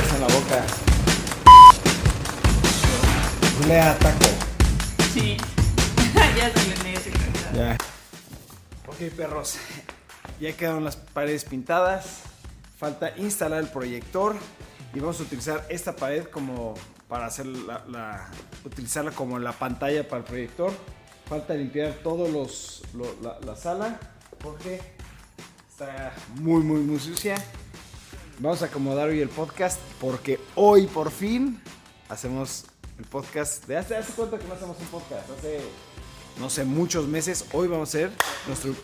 dedos en la boca. Lea taco. Sí. ya se le. Ya. Ok, perros. Ya quedaron las paredes pintadas. Falta instalar el proyector. Y vamos a utilizar esta pared como para hacer la, la- utilizarla como la pantalla para el proyector. Falta limpiar todos los lo- la, la sala porque está muy muy muy sucia. Vamos a acomodar hoy el podcast porque hoy por fin hacemos el podcast de hace hace cuánto que no hacemos un podcast hace no sé muchos meses. Hoy vamos a hacer nuestro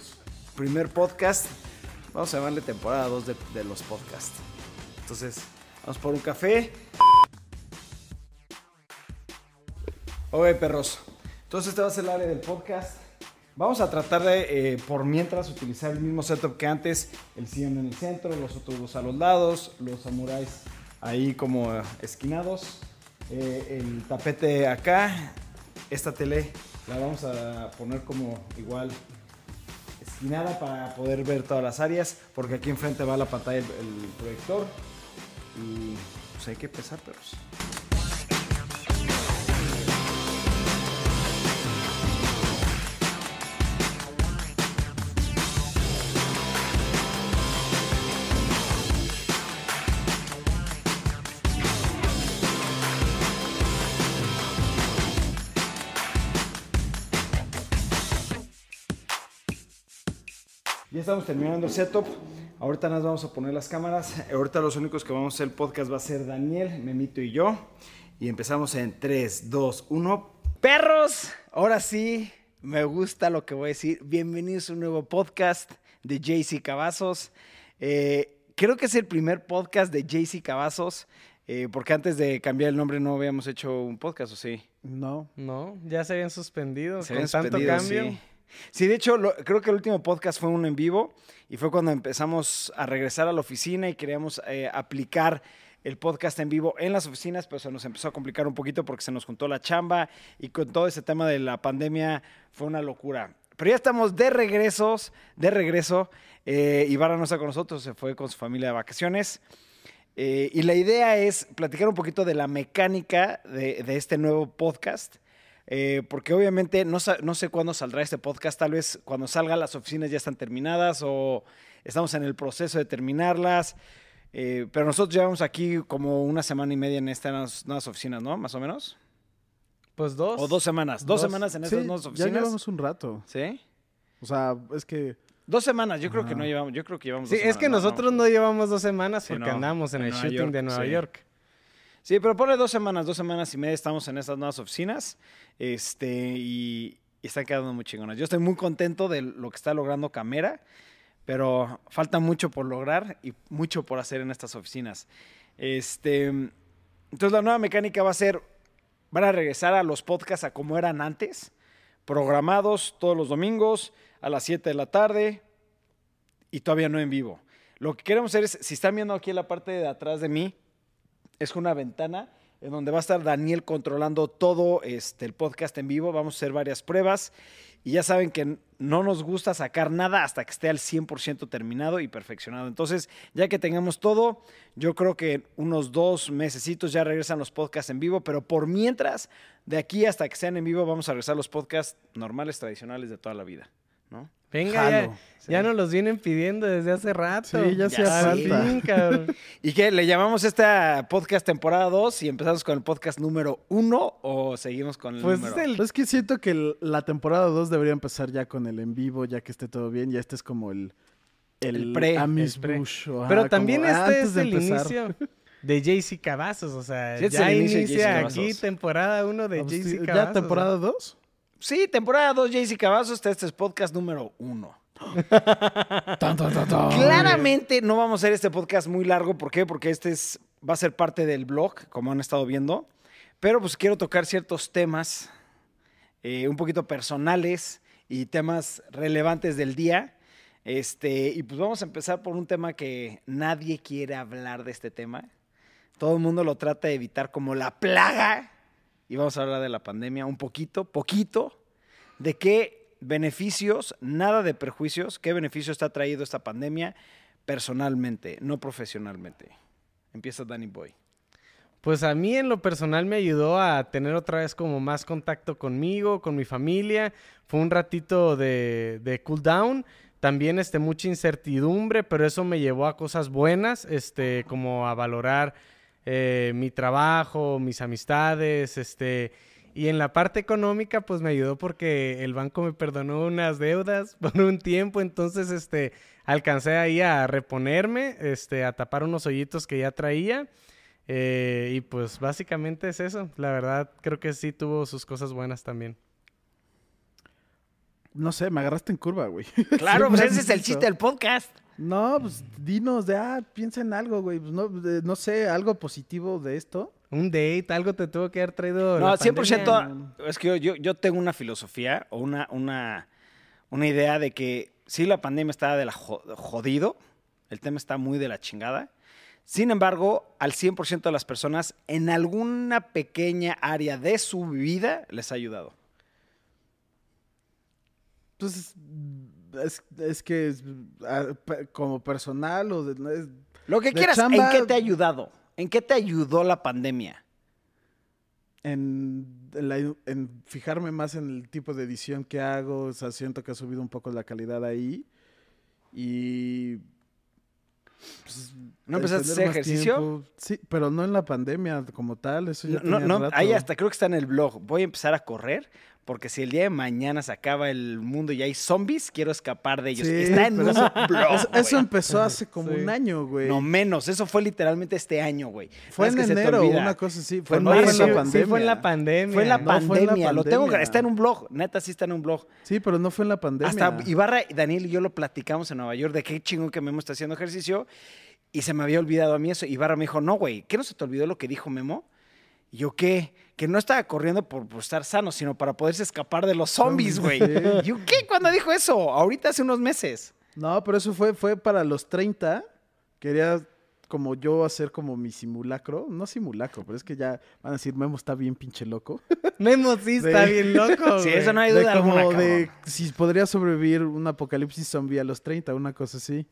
primer podcast. Vamos a llamarle temporada 2 de, los podcasts. Entonces, vamos por un café. Oye, perros. Entonces, este va a ser el área del podcast. Vamos a tratar de, eh, por mientras, utilizar el mismo setup que antes. El sillón en el centro, los otros dos a los lados, los samuráis ahí como eh, esquinados. eh, el tapete acá. Esta tele la vamos a poner como igual esquinada para poder ver todas las áreas. Porque aquí enfrente va la pantalla, el, el proyector. Y pues hay que empezar, perros. Ya estamos terminando el setup. Ahorita nos vamos a poner las cámaras. Ahorita los únicos que vamos a hacer el podcast va a ser Daniel, Memito y yo. Y empezamos en 3, 2, 1. Perros, ahora sí, me gusta lo que voy a decir. Bienvenidos a un nuevo podcast de JC Cavazos. Eh, creo que es el primer podcast de JC Cavazos. eh, porque antes de cambiar el nombre no habíamos hecho un podcast, ¿o sí? No. No, ya se habían suspendido Se con habían tanto suspendido, cambio. Sí. Sí, de hecho, creo que el último podcast fue uno en vivo y fue cuando empezamos a regresar a la oficina y queríamos eh, aplicar el podcast en vivo en las oficinas, pero se nos empezó a complicar un poquito porque se nos juntó la chamba y con todo ese tema de la pandemia fue una locura. Pero ya estamos de regresos, de regreso. Eh, no está con nosotros, se fue con su familia de vacaciones. Eh, y la idea es platicar un poquito de la mecánica de este nuevo podcast. Eh, porque obviamente no, sé cuándo saldrá este podcast. Tal vez cuando salga las oficinas ya están terminadas o estamos en el proceso de terminarlas. Eh, pero nosotros llevamos aquí como una semana y media en estas nuevas oficinas, ¿no? Más o menos. Pues dos. O dos semanas. Dos, Dos. semanas en Sí, estas nuevas ya oficinas. llevamos un rato. ¿Sí? O sea, es que Dos semanas. Yo creo que no llevamos. Yo creo que llevamos Sí, dos es que semanas, nosotros no llevamos dos semanas Sí, porque no, andamos en en el Nueva shooting York, de Nueva sí. York. Sí, pero ponle dos semanas, dos semanas y media estamos en estas nuevas oficinas. Este, y, y están quedando muy chingonas. Yo estoy muy contento de lo que está logrando Camera, pero falta mucho por lograr y mucho por hacer en estas oficinas. Este, entonces la nueva mecánica va a ser, van a regresar a los podcasts a como eran antes, programados todos los domingos a las 7 de la tarde y todavía no en vivo. Lo que queremos hacer es, si están viendo aquí en la parte de atrás de mí, es una ventana en donde va a estar Daniel controlando todo este, el podcast en vivo. Vamos a hacer varias pruebas y ya saben que no nos gusta sacar nada hasta que esté al 100% terminado y perfeccionado. Entonces, ya que tengamos todo, yo creo que unos dos mesecitos ya regresan los podcasts en vivo, pero por mientras, de aquí hasta que sean en vivo, vamos a regresar los podcasts normales, tradicionales de toda la vida. ¿no? Venga, ya, Jalo. ya nos los vienen pidiendo desde hace rato. Sí, ya Al falta. ¿Y qué? ¿Le llamamos esta podcast temporada 2 y empezamos con el podcast número 1 o seguimos con el Pues número? es el- es que siento que el- la temporada 2 debería empezar ya con el en vivo, ya que esté todo bien. Ya este es como el... El pre, Amis el pre. Bush, o, ajá, Pero también como este antes es de el empezar. inicio de JC Cavazos. O sea, Sí, ya el inicia aquí temporada 1 de JC sí, Cavazos. ¿Ya temporada 2? Sí, temporada 2, JC Cavazos, este es podcast número 1. Claramente no vamos a hacer este podcast muy largo. ¿Por qué? Porque este es, va a ser parte del blog, como han estado viendo. Pero pues quiero tocar ciertos temas eh, un poquito personales y temas relevantes del día. Este, y pues vamos a empezar por un tema que nadie quiere hablar de este tema. Todo el mundo lo trata de evitar como la plaga. Y vamos a hablar de la pandemia un poquito, poquito, de qué beneficios, nada de perjuicios, qué beneficio está traído esta pandemia personalmente, no profesionalmente. Empieza Danny Boy. Pues a mí en lo personal me ayudó a tener otra vez como más contacto conmigo, con mi familia. Fue un ratito de, de cool down. También este, mucha incertidumbre, pero eso me llevó a cosas buenas, este, como a valorar eh, mi trabajo, mis amistades, este, y en la parte económica, pues me ayudó porque el banco me perdonó unas deudas por un tiempo, entonces, este, alcancé ahí a reponerme, este, a tapar unos hoyitos que ya traía. eh, y pues básicamente es eso. La verdad, creo que sí tuvo sus cosas buenas también. No sé, me agarraste en curva, güey. Claro, pues ese es el chiste del podcast. No, pues dinos de, ah, piensa en algo, güey. Pues no, de- no sé, algo positivo de esto. Un date, algo te tuvo que haber traído. No, la 100%. pandemia. Es que yo, yo, yo tengo una filosofía o una, una, una idea de que sí, la pandemia está de la jo- jodido, el tema está muy de la chingada. Sin embargo, al 100% de las personas en alguna pequeña área de su vida les ha ayudado. Entonces, es, es que es, ah, como personal o de, no es- Lo que De quieras, ¿en chamba- qué te ha ayudado? ¿En qué te ayudó la pandemia? en, en la- en fijarme más en el tipo de edición que hago. O sea, siento que ha subido un poco la calidad ahí. Y. pues, ¿No empezaste a hacer ejercicio? tiempo. Sí, pero no en la pandemia como tal. Eso ya No, no, rato. ahí hasta creo que está en el blog. Voy a empezar a correr porque si el día de mañana se acaba el mundo y hay zombies, quiero escapar de ellos. Sí, está en un eso- blog. Eso, empezó hace como Sí. un año, güey. No menos, eso fue literalmente este año, güey. fue en enero, una cosa así. Fue Fue, en fue marzo. en la sí, pandemia. sí fue en la pandemia. Fue en la No, fue en la pandemia, lo tengo, pandemia. está en un blog, neta sí está en un blog. Sí, pero no fue en la pandemia. Hasta Ibarra, y Daniel y yo lo platicamos en Nueva York de qué chingón que Memo está haciendo ejercicio y se me había olvidado a mí eso. Ibarra me dijo, no, güey, ¿qué no se te olvidó lo que dijo Memo? Y yo, ¿qué? Que no estaba corriendo por, por estar sano, sino para poderse escapar de los zombies, güey. Y ¿qué? ¿Cuándo dijo eso? Ahorita hace unos meses. No, pero eso fue, fue para los 30. Quería como yo hacer como mi simulacro. No simulacro, pero es que ya van a decir, Memo está bien pinche loco. Memo sí está De- bien loco. Sí, eso no hay de duda como alguna, de si podría sobrevivir un apocalipsis zombie a los 30, una cosa así.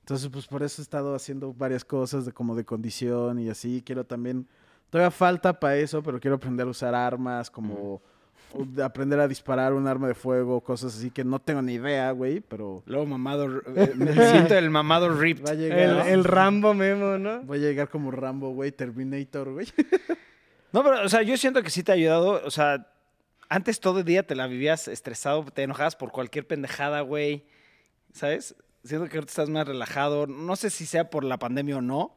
Entonces, pues por eso he estado haciendo varias cosas de como de condición y así. Quiero también, todavía falta para eso, pero quiero aprender a usar armas, como aprender a disparar un arma de fuego, cosas así que no tengo ni idea, güey, pero Luego mamado, eh, me siento el mamado ripped. va a llegar. El, el Rambo Memo, ¿no? Voy a llegar como Rambo, güey, Terminator, güey. No, pero, o sea, yo siento que sí te ha ayudado. O sea, antes todo el día te la vivías estresado, te enojabas por cualquier pendejada, güey. ¿Sabes? Siento que ahorita estás más relajado. No sé si sea por la pandemia o no,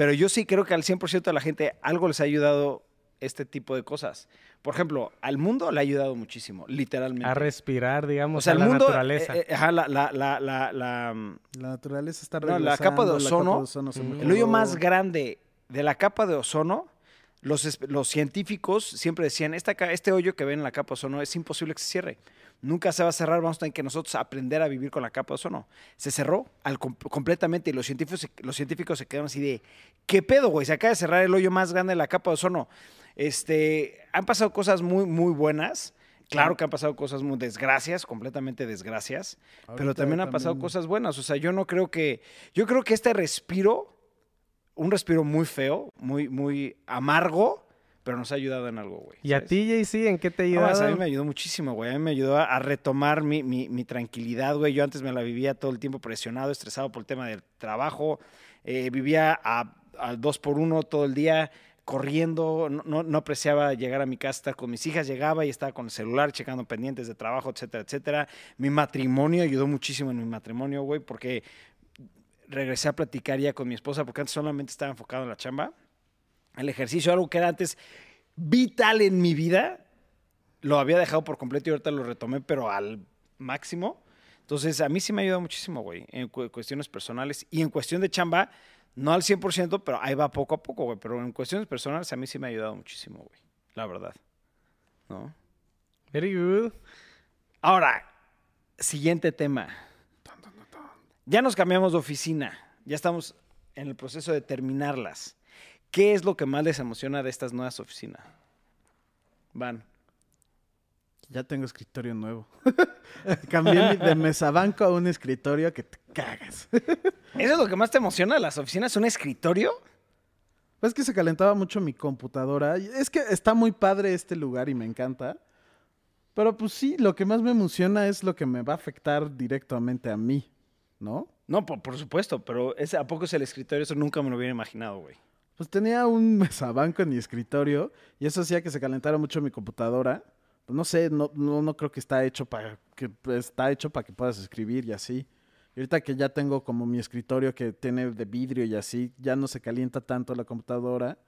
pero yo sí creo que al 100% de la gente algo les ha ayudado este tipo de cosas. Por ejemplo, al mundo le ha ayudado muchísimo, literalmente. A respirar, digamos, o sea, a la mundo, naturaleza. eh, eh, ajá, la, la, la, la, la, mm, La naturaleza está No, regresando. la capa de ozono, se el El hoyo mejoró. más grande de la capa de ozono, los, los científicos siempre decían, esta, este hoyo que ven en la capa de ozono es imposible que se cierre. Nunca se va a cerrar, vamos a tener que nosotros aprender a vivir con la capa de ozono. Se cerró al com- completamente y los científicos, se- los científicos se quedaron así de, ¿qué pedo, güey? Se acaba de cerrar el hoyo más grande de la capa de ozono. Este, han pasado cosas muy, muy buenas. Claro que han pasado cosas muy desgracias, completamente desgracias, pero también han pasado también- cosas buenas. O sea, yo no creo que, yo creo que este respiro, un respiro muy feo, muy, muy amargo, pero nos ha ayudado en algo, güey. ¿Y a ti, JC, en qué te No, ayudado? a mí me ayudó muchísimo, güey. A mí me ayudó a, a retomar mi, mi- mi tranquilidad, güey. Yo antes me la vivía todo el tiempo presionado, estresado por el tema del trabajo. Eh, vivía a- al dos por uno todo el día, corriendo. No, no- no apreciaba llegar a mi casa, estar con mis hijas. Llegaba y estaba con el celular, checando pendientes de trabajo, etcétera, etcétera. Mi matrimonio ayudó muchísimo en mi matrimonio, güey, porque regresé a platicar ya con mi esposa, porque antes solamente estaba enfocado en la chamba. El ejercicio, algo que era antes vital en mi vida, lo había dejado por completo y ahorita lo retomé, pero al máximo. Entonces, a mí sí me ha ayudado muchísimo, güey, en cu- cuestiones personales. Y en cuestión de chamba, no al 100%, pero ahí va poco a poco, güey. Pero en cuestiones personales, a mí sí me ha ayudado muchísimo, güey. La verdad. ¿No? Very good. Ahora, siguiente tema. Ya nos cambiamos de oficina. Ya estamos en el proceso de terminarlas. ¿Qué es lo que más les emociona de estas nuevas oficinas? Van. Ya tengo escritorio nuevo. Cambié de mesa banco a un escritorio que te cagas. ¿Eso es lo que más te emociona de las oficinas? ¿Un escritorio? Pues es que se calentaba mucho mi computadora. Es que está muy padre este lugar y me encanta. Pero pues sí, lo que más me emociona es lo que me va a afectar directamente a mí, ¿no? No, por, por supuesto, pero ese, ¿a poco es el escritorio? Eso nunca me lo hubiera imaginado, güey. Pues tenía un mesabanco en mi escritorio y eso hacía que se calentara mucho mi computadora. Pues no sé, no, no, no creo que está hecho para que está hecho para que puedas escribir y así. Y ahorita que ya tengo como mi escritorio que tiene de vidrio y así, ya no se calienta tanto la computadora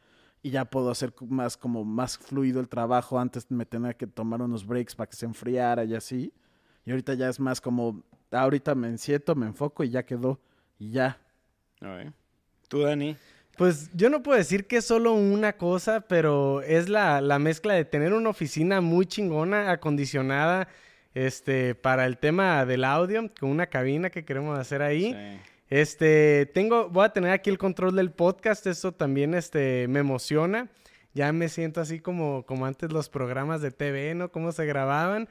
y ya puedo hacer más como más fluido el trabajo. Antes me tenía que tomar unos breaks para que se enfriara y así. Y ahorita ya es más como, ahorita me enciento, me enfoco y ya quedó. Y ya. A ver. Tú, Dani. Pues yo no puedo decir que es solo una cosa, pero es la, la mezcla de tener una oficina muy chingona, acondicionada, este, para el tema del audio, con una cabina que queremos hacer ahí. Sí. Este, tengo, voy a tener aquí el control del podcast, eso también, este, me emociona. Ya me siento así como, como antes los programas de TV, ¿no? Cómo se grababan.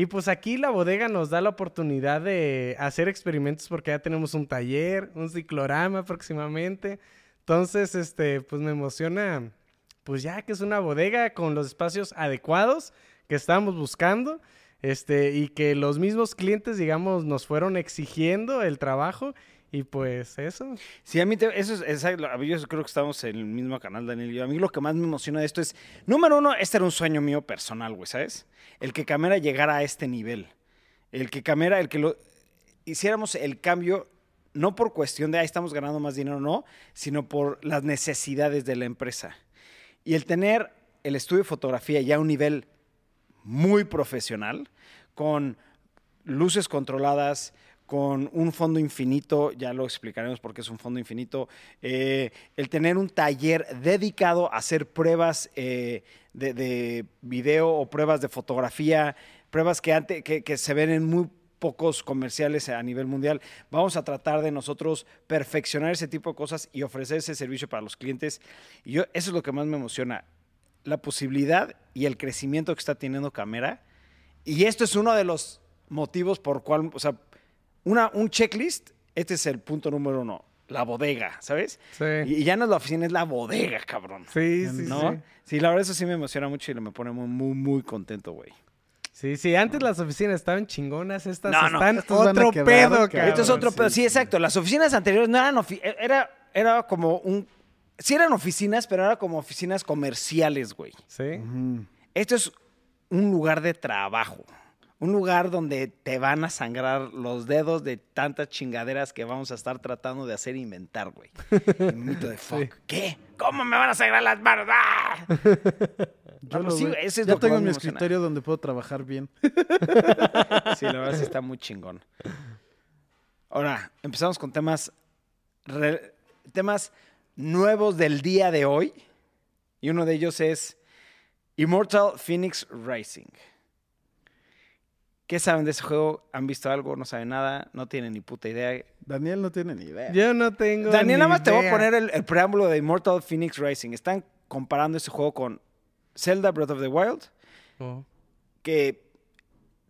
Y pues aquí la bodega nos da la oportunidad de hacer experimentos porque ya tenemos un taller, un ciclorama próximamente. Entonces, este, pues me emociona, pues ya que es una bodega con los espacios adecuados que estábamos buscando, este, y que los mismos clientes, digamos, nos fueron exigiendo el trabajo, y pues eso. Sí, a mí te- eso es, yo creo que estamos en el mismo canal, Daniel y. A mí lo que más me emociona de esto es, número uno, este era un sueño mío personal, güey, ¿sabes? El que Camera llegara a este nivel. El que Camera, el que hiciéramos el cambio, no por cuestión de, ahí estamos ganando más dinero, no, sino por las necesidades de la empresa. Y el tener el estudio de fotografía ya a un nivel muy profesional, con luces controladas, con un fondo infinito, ya lo explicaremos por qué es un fondo infinito, eh, el tener un taller dedicado a hacer pruebas eh, de, de video o pruebas de fotografía, pruebas que, ante- que, que se ven en muy pocos comerciales a nivel mundial. Vamos a tratar de nosotros perfeccionar ese tipo de cosas y ofrecer ese servicio para los clientes. Y yo, eso es lo que más me emociona, la posibilidad y el crecimiento que está teniendo Camera. Y esto es uno de los motivos por cual, o una, un checklist, este es el punto número uno, la bodega, ¿sabes? Sí. Y, ya no es la oficina, es la bodega, cabrón. Sí, sí, ¿No? sí. Sí, la verdad eso sí me emociona mucho y me pone muy, muy, muy contento, güey. Sí, sí, antes las oficinas estaban chingonas, estas No, no, están a otro quebrar, pedo, cabrón. cabrón. Esto es otro sí, pedo. Sí, sí. exacto. Las oficinas anteriores no eran ofi- era, era como un. Sí eran oficinas, pero era como oficinas comerciales, güey. Sí. Esto es un lugar de trabajo. Un lugar donde te van a sangrar los dedos de tantas chingaderas que vamos a estar tratando de hacer e inventar, güey. Un mito de fuck. ¿Qué? ¿Cómo me van a sangrar las manos? ¡Ah! Yo Vamos, lo sí, ese es ya lo que tengo mi escritorio donde puedo trabajar bien. Sí, la verdad sí está muy chingón. Ahora, empezamos con temas, re- temas nuevos del día de hoy. Y uno de ellos es Immortal Phoenix Rising. ¿Qué saben de ese juego? ¿Han visto algo? ¿No saben nada? ¿No tienen ni puta idea? Daniel no tiene ni idea. Yo no tengo Daniel, ni nada más te voy a poner el, el preámbulo de Immortal Phoenix Rising. Están comparando ese juego con Zelda Breath of the Wild, Oh. que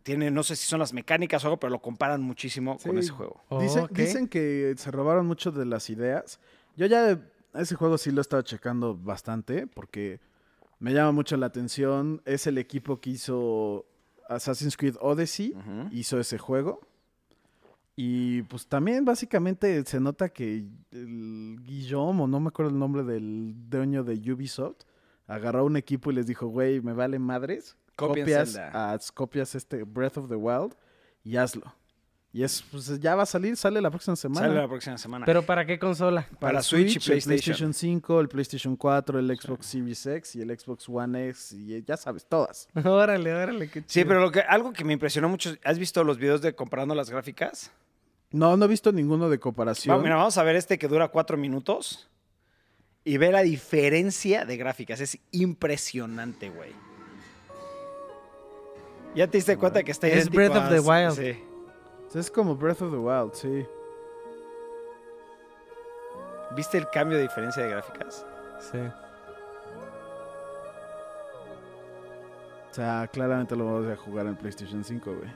tiene, no sé si son las mecánicas o algo, pero lo comparan muchísimo con ese juego. Oh, Dicen, dicen que se robaron mucho de las ideas. Yo ya ese juego sí lo he estado checando bastante porque me llama mucho la atención. Es el equipo que hizo Assassin's Creed Odyssey, hizo ese juego. Y pues también básicamente se nota que el Guillaume, o no me acuerdo el nombre del dueño de Ubisoft, agarró un equipo y les dijo, güey, me vale madres. Copias, a- copias este Breath of the Wild y hazlo. Y es, pues ya va a salir, sale la próxima semana. Sale la próxima semana. ¿Pero para qué consola? para Switch y el PlayStation. PlayStation 5, el PlayStation 4, el Xbox Series X y el Xbox One X y eh, ya sabes, todas. órale, órale, qué chido. Sí, pero lo que, algo que me impresionó mucho, ¿has visto los videos de comparando las gráficas? No, no he visto ninguno de comparación. Va, mira, vamos a ver este que dura cuatro minutos y ve la diferencia de gráficas. Es impresionante, güey. ¿Ya te diste cuenta que está Es idéntico Breath of the Wild. Sí. Es como Breath of the Wild, sí. ¿Viste el cambio de diferencia de gráficas? Sí. O sea, claramente lo vamos a jugar en PlayStation 5, güey.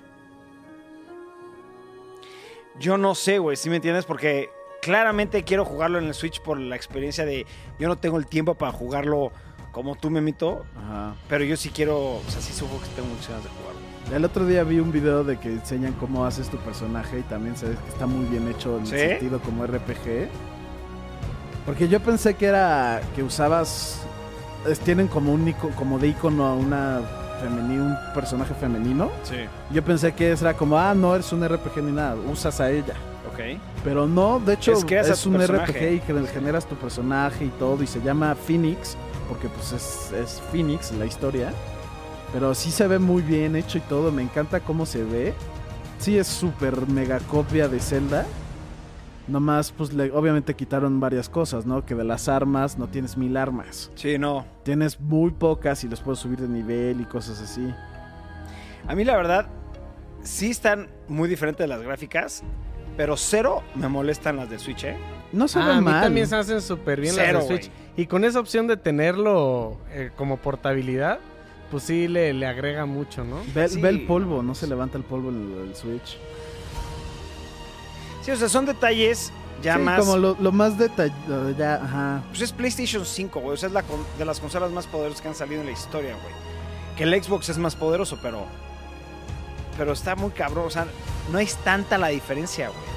Yo no sé, güey, si me entiendes? Porque claramente quiero jugarlo en el Switch por la experiencia de yo no tengo el tiempo para jugarlo como tú, Memito, Ajá. pero yo sí quiero, o sea, sí supongo que tengo muchas ganas de jugarlo. El otro día vi un video de que enseñan cómo haces tu personaje y también que está muy bien hecho en ¿Sí? el sentido como RPG. Porque yo pensé que era que usabas es- tienen como un ico- como de icono a una femenino, un personaje femenino. Sí. Yo pensé que era como, ah, no eres un RPG ni nada, usas a ella. Ok. Pero no, de hecho Es un personaje. RPG y que generas tu personaje y todo y se llama Phoenix porque pues es, es Phoenix la historia. Pero sí se ve muy bien hecho y todo, me encanta cómo se ve. Sí es súper mega copia de Zelda. Nomás pues le- obviamente quitaron varias cosas, ¿no? Que de las armas no tienes mil armas. Sí, no. Tienes muy pocas y les puedes subir de nivel y cosas así. A mí la verdad, sí están muy diferentes las gráficas, pero cero me molestan las de Switch, ¿eh? No se Ah, ve a mí mal. también se hacen súper bien Cero, las de Switch. Y con esa opción de tenerlo eh, como portabilidad, pues sí le, le agrega mucho, ¿no? Ve, Sí. ve el polvo, no se levanta el polvo en el, el Switch. Sí, o sea, son detalles ya Sí, más... como lo, lo más detallado, ya, ajá. Pues es PlayStation 5, güey. O sea, es la con- de las consolas más poderosas que han salido en la historia, güey. Que el Xbox es más poderoso, pero... Pero está muy cabrón. O sea, no es tanta la diferencia, güey.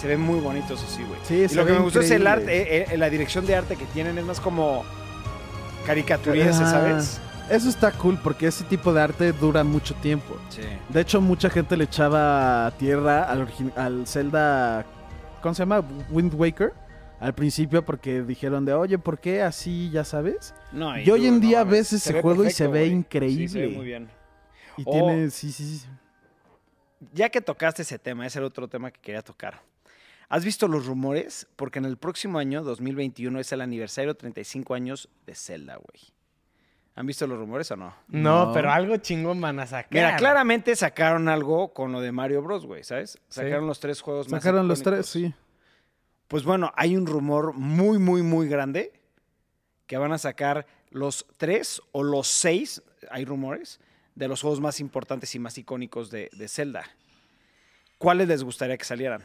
Se ven muy bonitos, eso sí, güey. Sí, Y lo que ve me gustó es el arte, eh, eh, la dirección de arte que tienen es más como caricaturiense, Ajá. ¿sabes? Eso está cool porque ese tipo de arte dura mucho tiempo. Sí. De hecho, mucha gente le echaba tierra al, al Zelda, ¿cómo se llama? Wind Waker. Al principio porque dijeron de, oye, ¿por qué así, ya sabes? No, Y hoy en día ves se ese juego y se ve increíble. Sí, se ve muy bien. Y Oh. tiene, sí, sí, sí. Ya que tocaste ese tema, ese era otro tema que quería tocar. ¿Has visto los rumores? Porque en el próximo año, 2021, es el aniversario 35 años de Zelda, güey. ¿Han visto los rumores o no? No, No. pero algo chingón van a sacar. Mira, claramente sacaron algo con lo de Mario Bros, güey, ¿sabes? Sacaron los tres juegos más Sacaron los tres, sí. Pues bueno, hay un rumor muy, muy, muy grande que van a sacar los tres o los seis, hay rumores, de los juegos más importantes y más icónicos de, de Zelda. ¿Cuáles les gustaría que salieran?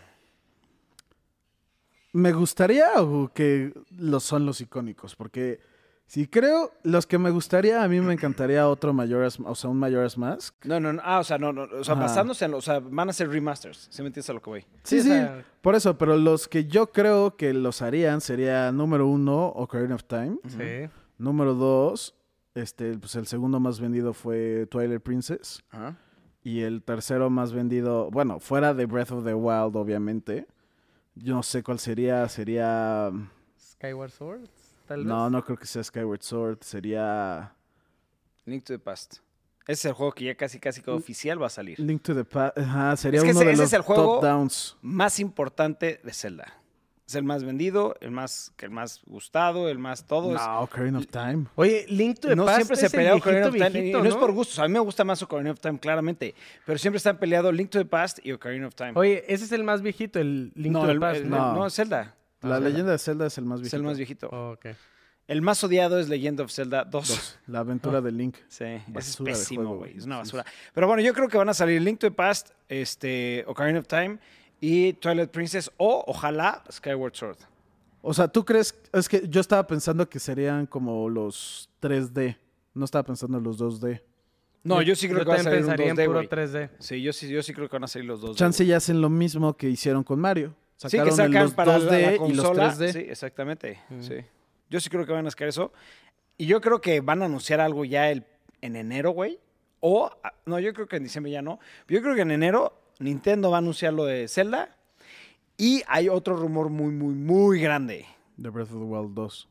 Me gustaría o que los son los icónicos, porque si creo, los que me gustaría, a mí me encantaría otro Majora's, o sea, un Majora's Mask. No, no, no. Ah, o sea, no, no. O sea, Ajá. basándose en. lo- O sea, van a ser remasters. ¿Sí me entiendes a lo que voy? Sí, Sí, sí, o sea- por eso, pero los que yo creo que los harían sería número uno, Ocarina of Time. Sí. Número dos, este, pues el segundo más vendido fue Twilight Princess. Ajá. Y el tercero más vendido, bueno, fuera de Breath of the Wild, obviamente. Yo no sé cuál sería, sería... Skyward Sword, tal vez. No, no creo que sea Skyward Sword, sería Link to the Past. Ese es el juego que ya casi, casi que oficial va a salir. Link to the Past. Ajá, sería Es que uno ese- de ese los es el juego- top downs. Más importante de Zelda. Es el más vendido, el más, que el más gustado, el más todo. es- No, Ocarina of Time. Oye, Link to the no Past siempre se es el pelea Ocarina viejito, of Time. viejito, no, es por gustos. A mí me gusta más Ocarina of Time, claramente. Pero siempre están peleados Link to the Past y Ocarina of Time. Oye, ese es el más viejito, el Link no, to the el- Past, el- ¿no? no. no, es Zelda. La Ah, leyenda de Zelda es el más Es viejito. el más viejito. Oh, ok. El más odiado es Legend of Zelda 2. Dos, La aventura de Link. Sí, es pésimo, güey. Es una Sí, basura. Pero bueno, yo creo que van a salir Link to the Past, este, Ocarina of Time y Twilight Princess o, ojalá, Skyward Sword. O sea, ¿tú crees? Es que yo estaba pensando que serían como los 3D. No estaba pensando en los 2D. No, yo, sí creo yo que va a salir un pensaría 2D, en puro güey. 3D. Sí, yo sí, yo sí creo que van a salir los 2D. Chance ya hacen lo mismo que hicieron con Mario. Sí, que sacan los para la- 2D la, y los consola. 3D. Sí, exactamente. Mm. Sí. Yo sí creo que van a sacar eso. Y yo creo que van a anunciar algo ya el, en enero, güey. O, no, yo creo que en diciembre ya no. Yo creo que en enero Nintendo va a anunciar lo de Zelda. Y hay otro rumor muy, muy, muy grande. De Breath of the Wild 2.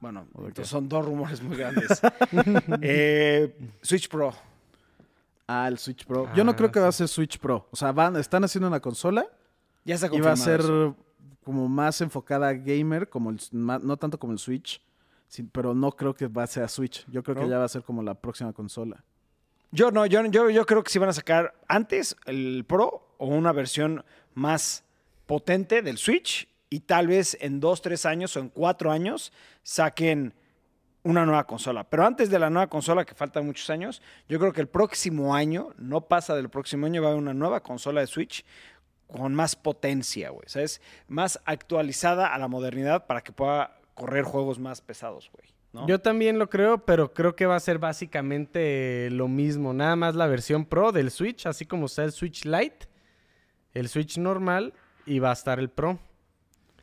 Bueno, entonces son dos rumores muy grandes. Eh, Switch Pro. Ah, el Switch Pro. Yo no Ah, creo que va a ser Switch Pro. O sea, van, están haciendo una consola Ya está y va a ser eso. como más enfocada a gamer, como el, no tanto como el Switch. sí, pero no creo que va a ser a Switch. Yo creo ¿No? que ya va a ser como la próxima consola. Yo no, yo, yo, yo creo que sí van a sacar antes el Pro o una versión más potente del Switch y tal vez en dos, tres años o en cuatro años saquen una nueva consola. Pero antes de la nueva consola, que faltan muchos años, yo creo que el próximo año, no pasa del próximo año, va a haber una nueva consola de Switch con más potencia, güey. ¿Sabes? Más actualizada a la modernidad para que pueda correr juegos más pesados, güey. ¿No? Yo también lo creo, pero creo que va a ser básicamente lo mismo. Nada más la versión Pro del Switch, así como está el Switch Lite, el Switch normal y va a estar el Pro.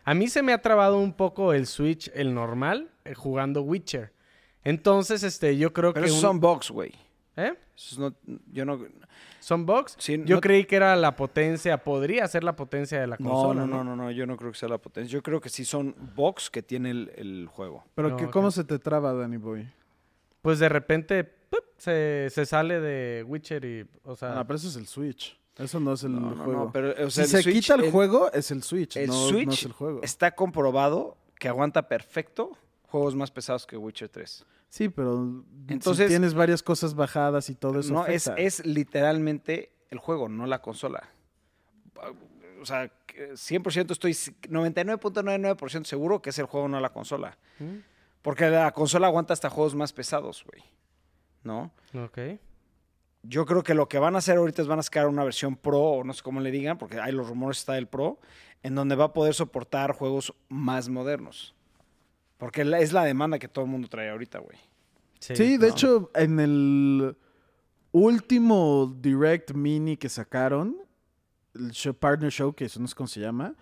A mí se me ha trabado un poco el Switch, el normal, eh, jugando Witcher. Entonces, este, yo creo Pero que... esos un- son box, güey. ¿Eh? No- yo no... ¿Son box? Sí, yo no- creí que era la potencia, podría ser la potencia de la No, consola. no, no, no, no, yo no creo que sea la potencia. Yo creo que sí son box que tiene el, el juego. Pero que. ¿cómo se te traba, Danny Boy? Pues de repente ¡pup! se, se sale de Witcher y, o sea, Ah, pero eso es el Switch. Eso no es el juego. no, pero o sea, si el se Switch- quita el, juego, es el Switch. El no, no Switch es el juego. está comprobado que aguanta perfecto juegos más pesados que Witcher 3. Sí, pero Entonces- entonces tienes varias cosas bajadas y todo eso. no, es, afecta. es literalmente el juego, no la consola. O sea, que 100% estoy 99.99% seguro que es el juego, no la consola. ¿Mm? Porque la consola aguanta hasta juegos más pesados, güey. ¿No? ok. Yo creo que lo que van a hacer ahorita es van a sacar una versión Pro, o no sé cómo le digan, porque hay los rumores está del Pro, en donde va a poder soportar juegos más modernos. Porque es la demanda que todo el mundo trae ahorita, güey. Sí, de no. hecho, en el último Direct Mini que sacaron, el show- Partner Showcase, no sé cómo se llama,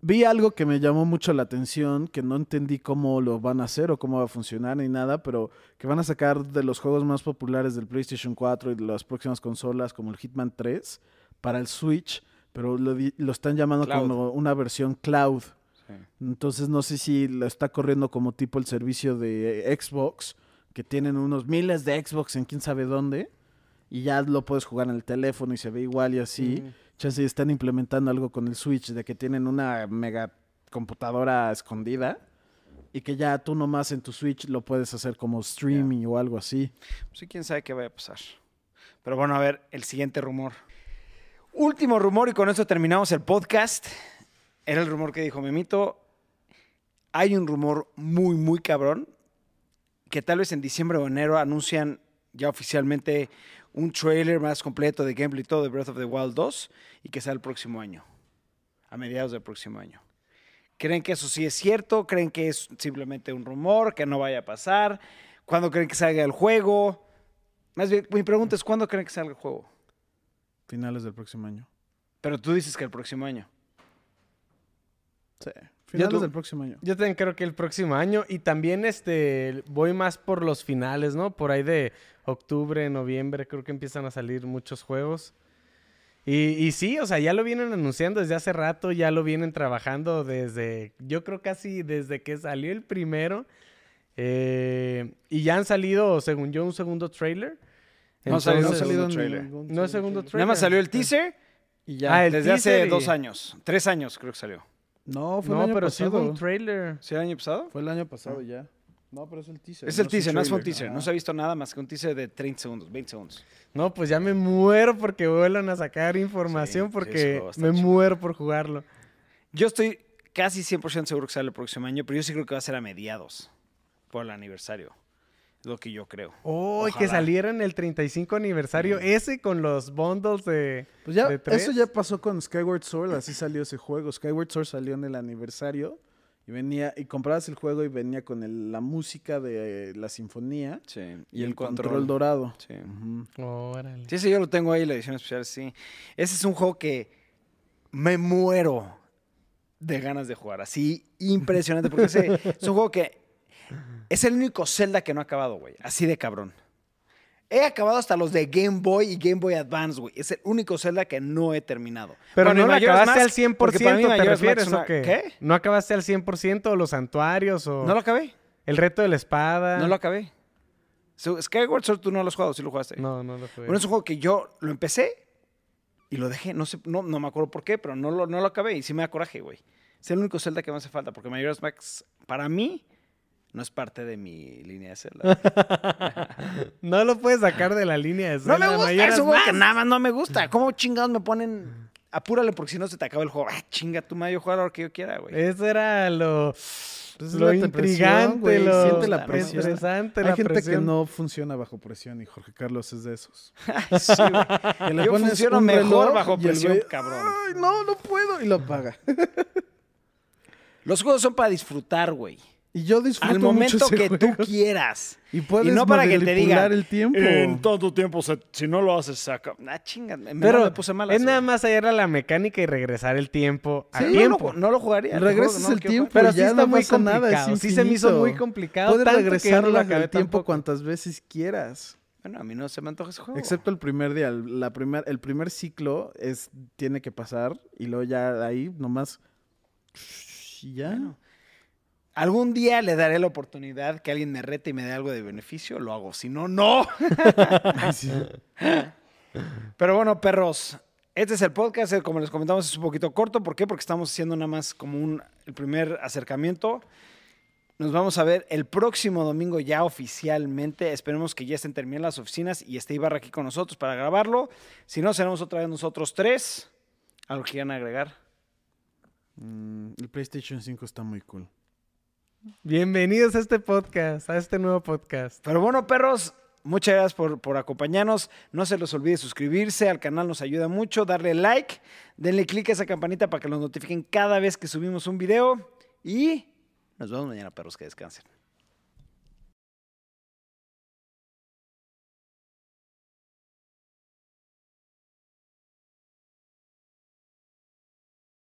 vi algo que me llamó mucho la atención, que no entendí cómo lo van a hacer o cómo va a funcionar ni nada, pero que van a sacar de los juegos más populares del PlayStation 4 y de las próximas consolas, como el Hitman 3, para el Switch, pero lo, están llamando Cloud. como una versión cloud. Entonces no sé si lo está corriendo como tipo el servicio de Xbox, que tienen unos miles de Xbox en quién sabe dónde, y ya lo puedes jugar en el teléfono y se ve igual y así. Mm. Chance están implementando algo con el Switch, de que tienen una mega computadora escondida y que ya tú nomás en tu Switch lo puedes hacer como streaming o algo así. Sí, quién sabe qué vaya a pasar. Pero bueno, a ver, el siguiente rumor. Último rumor y con esto terminamos el podcast. Era el rumor que dijo Memito. Hay un rumor muy, muy cabrón que tal vez en diciembre o enero anuncian ya oficialmente un trailer más completo de gameplay y todo de Breath of the Wild 2 y que sea el próximo año, a mediados del próximo año. ¿Creen que eso sí es cierto? ¿Creen que es simplemente un rumor, que no vaya a pasar? ¿Cuándo creen que salga el juego? Más bien, mi pregunta es, ¿cuándo creen que salga el juego? Finales del próximo año. Pero tú dices que el próximo año. Sí. Finales tú- del próximo año. Yo también creo que el próximo año. Y también este voy más por los finales, ¿no? Por ahí de octubre, noviembre, creo que empiezan a salir muchos juegos. Y, y sí, o sea, ya lo vienen anunciando desde hace rato, ya lo vienen trabajando desde, yo creo casi desde que salió el primero. Eh, y ya han salido, según yo, un segundo trailer. No salió un Entonces- segundo trailer. ningún No es segundo trailer. Nada más salió el teaser Y ya. Ah, el desde hace y- dos años. Tres años creo que salió. No, fue el No, año pero sí hubo pasado. un trailer. ¿Sí el año pasado? Fue el año pasado ya. No, pero es el teaser. Es el teaser, no es un teaser. No se ha visto nada más que un teaser de 30 segundos, 20 segundos. No, pues ya me muero porque vuelvan a sacar información Sí, sí, porque me chido. muero por jugarlo. Yo estoy casi 100% seguro que sale el próximo año, pero yo sí creo que va a ser a mediados, por el aniversario. Lo que yo creo. Oh, y que Ojalá. saliera en el 35 aniversario ese con los bundles de... Pues ya, de tres. eso ya pasó con Skyward Sword, así salió ese juego. Skyward Sword salió en el aniversario y venía y comprabas el juego y venía con el- la música de eh, la sinfonía Sí. y, el control, dorado. Sí. Órale. Sí, ese yo lo tengo ahí, la edición especial, sí. Ese es un juego que me muero de ganas de jugar. Así, impresionante, porque ese es un juego que es el único Zelda que no ha acabado, güey. Así de cabrón. He acabado hasta los de Game Boy y Game Boy Advance, güey. Es el único Zelda que no he terminado. Pero Bueno, no lo acabaste Mask, al 100%, porque para mí ¿te refieres una- o qué? ¿Qué? ¿No acabaste al 100% los santuarios o ¿No lo acabé? el reto de la espada? No lo acabé. So, Skyward Sword tú no lo has jugado, sí lo jugaste. No, no lo jugué. Bueno, es un juego que yo lo empecé y lo dejé. No sé, no, no me acuerdo por qué, pero no lo, no lo acabé y sí me da coraje, güey. Es el único Zelda que me hace falta, porque Majora's Max, para mí, no es parte de mi línea de Zelda. no lo puedes sacar de la línea de no me gusta, es que nada más no me gusta. ¿Cómo chingados me ponen apúrale porque si no se te acaba el juego. Ah, chinga tu madre, yo juego a hora que yo quiera, güey. Eso era lo, Pues es lo presión, intrigante, güey, lo siente la presión. interesante, Hay la gente presión. que no funciona bajo presión y Jorge Carlos es de esos. Sí, güey. Yo funciono un mejor bajo presión, güey, cabrón. Ay, no, no puedo. Y lo apaga. Los juegos son para disfrutar, güey. Y yo disfruto Al momento mucho ese que tú juego. quieras. Y puedes no para que te digan, el tiempo. En tanto tiempo, se- si no lo haces, saca. Ah, chinga. me- Pero me puse malas, es nada más hallar la mecánica y regresar el tiempo a Sí, tiempo. No, lo, no lo jugaría. te Regresas juro que no lo el quiero tiempo. jugar. Pero sí ya está no muy pasa nada, es complicado. Sí se me hizo infinito. muy complicado. Puedes tanto que yo no regresar lo la- acabé el tiempo tampoco. cuantas veces quieras. Bueno, a mí no se me antoja ese juego. Excepto el primer día. La primer, el primer ciclo es tiene que pasar y luego ya de ahí nomás... Y ya. Bueno. Algún día le daré la oportunidad que alguien me rete y me dé algo de beneficio, lo hago. Si no, no. Pero bueno, perros, este es el podcast. eh, Como les comentamos, es un poquito corto. ¿Por qué? Porque estamos haciendo nada más como un, el primer acercamiento. Nos vamos a ver el próximo domingo ya oficialmente. Esperemos que ya estén terminadas las oficinas y esté Ibarra aquí con nosotros para grabarlo. Si no, seremos otra vez nosotros tres. ¿Algo que quieran agregar? Mm, el PlayStation 5 está muy cool. Bienvenidos a este podcast, a este nuevo podcast. Pero bueno, perros, muchas gracias por, por acompañarnos. No se les olvide suscribirse al canal, nos ayuda mucho. Darle like, denle click a esa campanita para que los notifiquen cada vez que subimos un video. Y nos vemos mañana, perros, que descansen.